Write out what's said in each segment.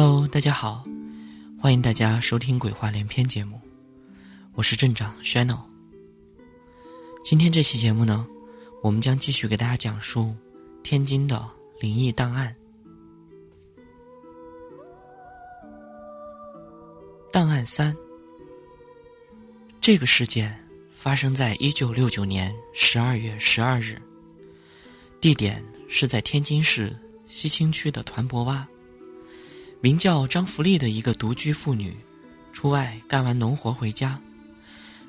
Hello，大家好，欢迎大家收听《鬼话连篇》节目，我是镇长 Shano。今天这期节目呢，我们将继续给大家讲述天津的灵异档案。档案三，这个事件发生在一九六九年十二月十二日，地点是在天津市西青区的团泊洼。名叫张福利的一个独居妇女，出外干完农活回家，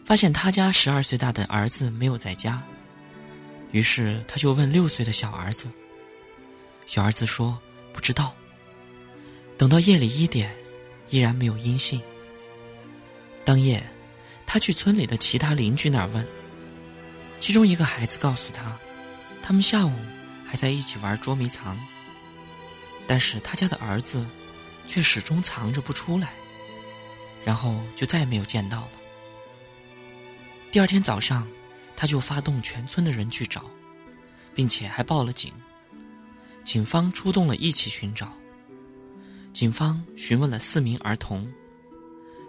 发现他家十二岁大的儿子没有在家，于是他就问六岁的小儿子。小儿子说不知道。等到夜里一点，依然没有音信。当夜，他去村里的其他邻居那儿问，其中一个孩子告诉他，他们下午还在一起玩捉迷藏，但是他家的儿子。却始终藏着不出来，然后就再也没有见到了。第二天早上，他就发动全村的人去找，并且还报了警。警方出动了一起寻找。警方询问了四名儿童，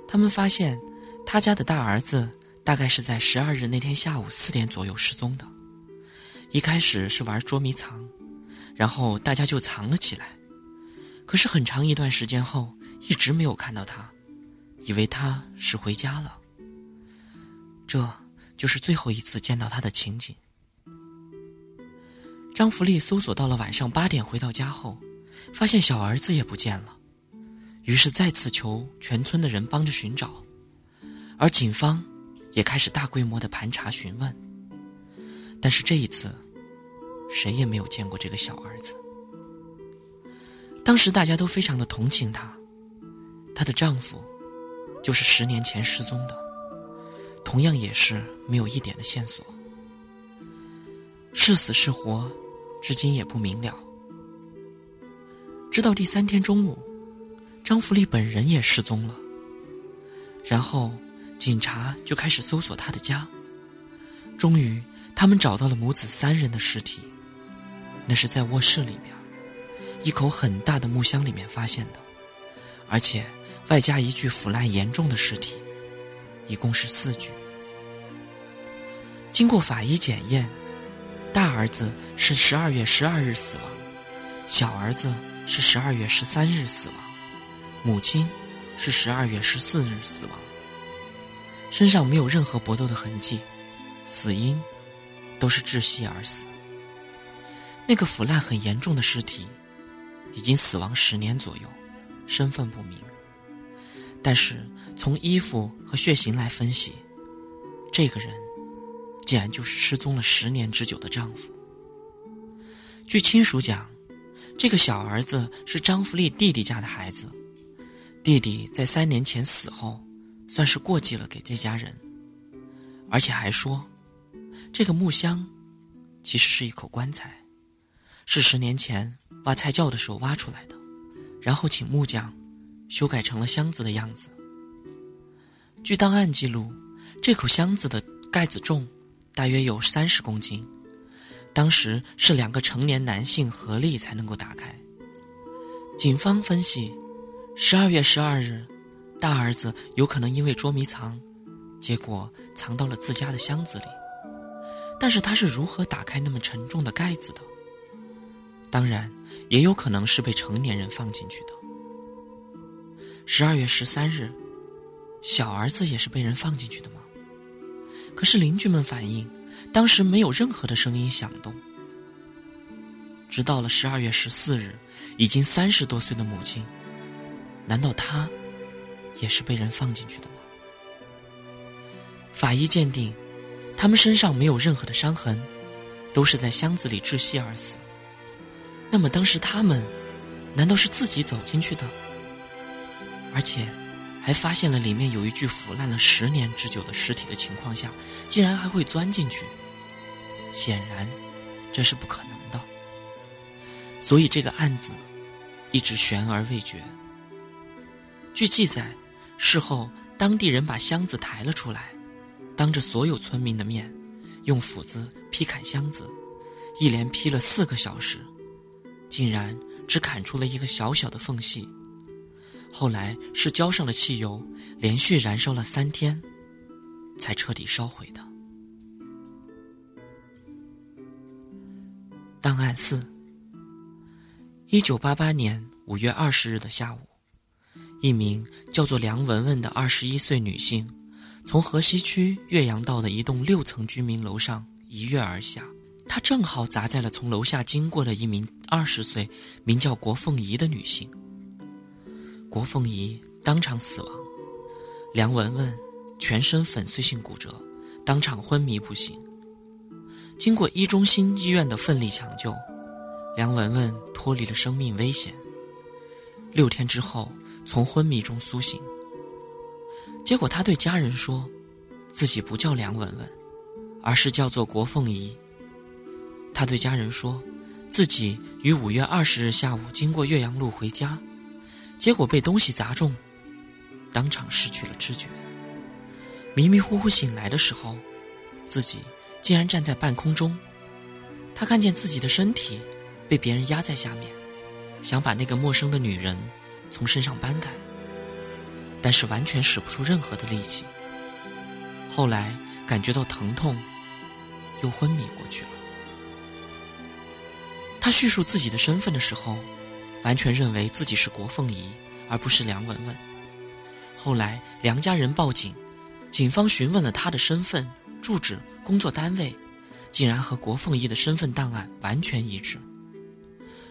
他们发现他家的大儿子大概是在十二日那天下午四点左右失踪的。一开始是玩捉迷藏，然后大家就藏了起来。可是很长一段时间后，一直没有看到他，以为他是回家了。这就是最后一次见到他的情景。张福利搜索到了晚上八点回到家后，发现小儿子也不见了，于是再次求全村的人帮着寻找，而警方也开始大规模的盘查询问。但是这一次，谁也没有见过这个小儿子。当时大家都非常的同情她，她的丈夫就是十年前失踪的，同样也是没有一点的线索，是死是活，至今也不明了。直到第三天中午，张福利本人也失踪了，然后警察就开始搜索他的家，终于他们找到了母子三人的尸体，那是在卧室里面。一口很大的木箱里面发现的，而且外加一具腐烂严重的尸体，一共是四具。经过法医检验，大儿子是十二月十二日死亡，小儿子是十二月十三日死亡，母亲是十二月十四日死亡。身上没有任何搏斗的痕迹，死因都是窒息而死。那个腐烂很严重的尸体。已经死亡十年左右，身份不明。但是从衣服和血型来分析，这个人竟然就是失踪了十年之久的丈夫。据亲属讲，这个小儿子是张福利弟弟家的孩子，弟弟在三年前死后，算是过继了给这家人，而且还说，这个木箱其实是一口棺材，是十年前。挖菜窖的时候挖出来的，然后请木匠修改成了箱子的样子。据档案记录，这口箱子的盖子重大约有三十公斤，当时是两个成年男性合力才能够打开。警方分析，十二月十二日，大儿子有可能因为捉迷藏，结果藏到了自家的箱子里，但是他是如何打开那么沉重的盖子的？当然，也有可能是被成年人放进去的。十二月十三日，小儿子也是被人放进去的吗？可是邻居们反映，当时没有任何的声音响动。直到了十二月十四日，已经三十多岁的母亲，难道她也是被人放进去的吗？法医鉴定，他们身上没有任何的伤痕，都是在箱子里窒息而死。那么当时他们，难道是自己走进去的？而且，还发现了里面有一具腐烂了十年之久的尸体的情况下，竟然还会钻进去？显然，这是不可能的。所以这个案子一直悬而未决。据记载，事后当地人把箱子抬了出来，当着所有村民的面，用斧子劈砍箱子，一连劈了四个小时。竟然只砍出了一个小小的缝隙，后来是浇上了汽油，连续燃烧了三天，才彻底烧毁的。档案四：一九八八年五月二十日的下午，一名叫做梁文文的二十一岁女性，从河西区岳阳道的一栋六层居民楼上一跃而下，她正好砸在了从楼下经过的一名二十岁、名叫郭凤仪的女性。郭凤仪当场死亡，梁文文全身粉碎性骨折，当场昏迷不醒。经过一中心医院的奋力抢救，梁文文脱离了生命危险。六天之后，从昏迷中苏醒。结果他对家人说，自己不叫梁文文，而是叫做郭凤仪。他对家人说，自己于五月二十日下午经过岳阳路回家，结果被东西砸中，当场失去了知觉。迷迷糊糊醒来的时候，自己。竟然站在半空中，他看见自己的身体被别人压在下面，想把那个陌生的女人从身上搬开，但是完全使不出任何的力气。后来感觉到疼痛，又昏迷过去了。他叙述自己的身份的时候，完全认为自己是国凤仪，而不是梁文文。后来梁家人报警，警方询问了他的身份、住址。工作单位竟然和国凤仪的身份档案完全一致。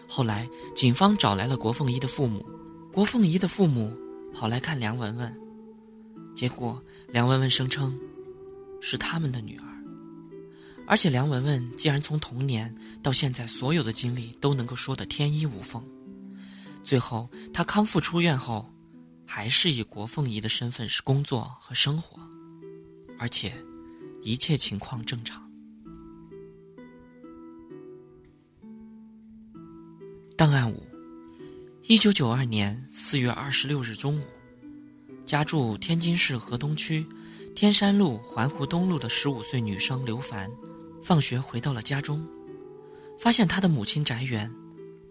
后来，警方找来了国凤仪的父母，国凤仪的父母跑来看梁文文，结果梁文文声称是他们的女儿，而且梁文文竟然从童年到现在所有的经历都能够说得天衣无缝。最后，他康复出院后，还是以国凤仪的身份是工作和生活，而且。一切情况正常。档案五：一九九二年四月二十六日中午，家住天津市河东区天山路环湖东路的十五岁女生刘凡，放学回到了家中，发现他的母亲翟元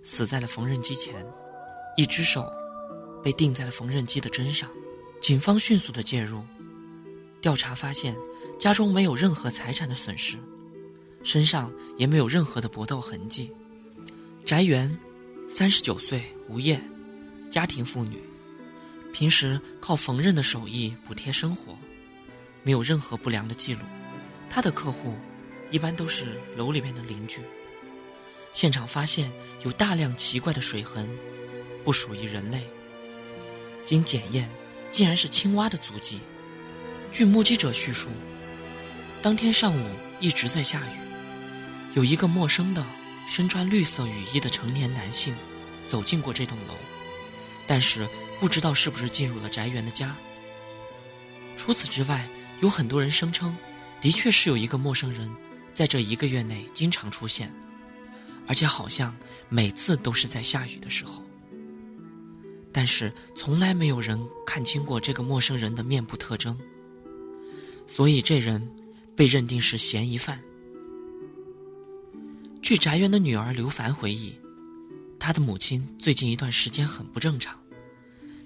死在了缝纫机前，一只手被钉在了缝纫机的针上。警方迅速的介入，调查发现。家中没有任何财产的损失，身上也没有任何的搏斗痕迹。翟元，三十九岁，无业，家庭妇女，平时靠缝纫的手艺补贴生活，没有任何不良的记录。他的客户一般都是楼里面的邻居。现场发现有大量奇怪的水痕，不属于人类。经检验，竟然是青蛙的足迹。据目击者叙述。当天上午一直在下雨，有一个陌生的、身穿绿色雨衣的成年男性走进过这栋楼，但是不知道是不是进入了宅园的家。除此之外，有很多人声称，的确是有一个陌生人在这一个月内经常出现，而且好像每次都是在下雨的时候。但是从来没有人看清过这个陌生人的面部特征，所以这人。被认定是嫌疑犯。据翟元的女儿刘凡回忆，她的母亲最近一段时间很不正常，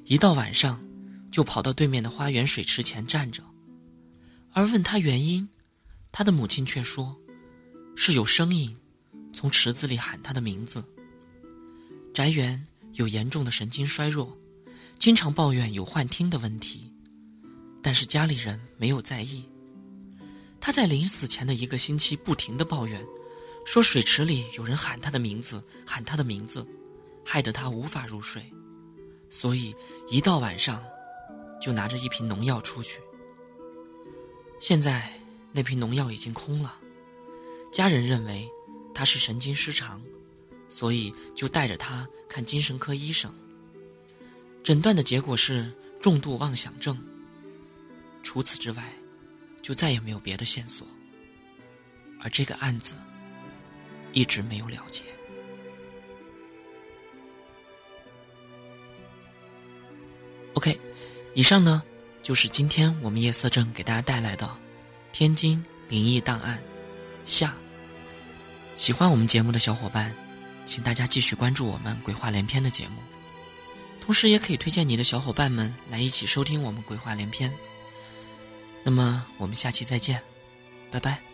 一到晚上就跑到对面的花园水池前站着，而问他原因，她的母亲却说，是有声音从池子里喊他的名字。翟元有严重的神经衰弱，经常抱怨有幻听的问题，但是家里人没有在意。他在临死前的一个星期不停的抱怨，说水池里有人喊他的名字，喊他的名字，害得他无法入睡，所以一到晚上，就拿着一瓶农药出去。现在那瓶农药已经空了，家人认为他是神经失常，所以就带着他看精神科医生。诊断的结果是重度妄想症。除此之外。就再也没有别的线索，而这个案子一直没有了结。OK，以上呢就是今天我们夜色镇给大家带来的《天津灵异档案》下。喜欢我们节目的小伙伴，请大家继续关注我们《鬼话连篇》的节目。同时也可以推荐你的小伙伴们来一起收听我们鬼话连篇。那么我们下期再见，拜拜。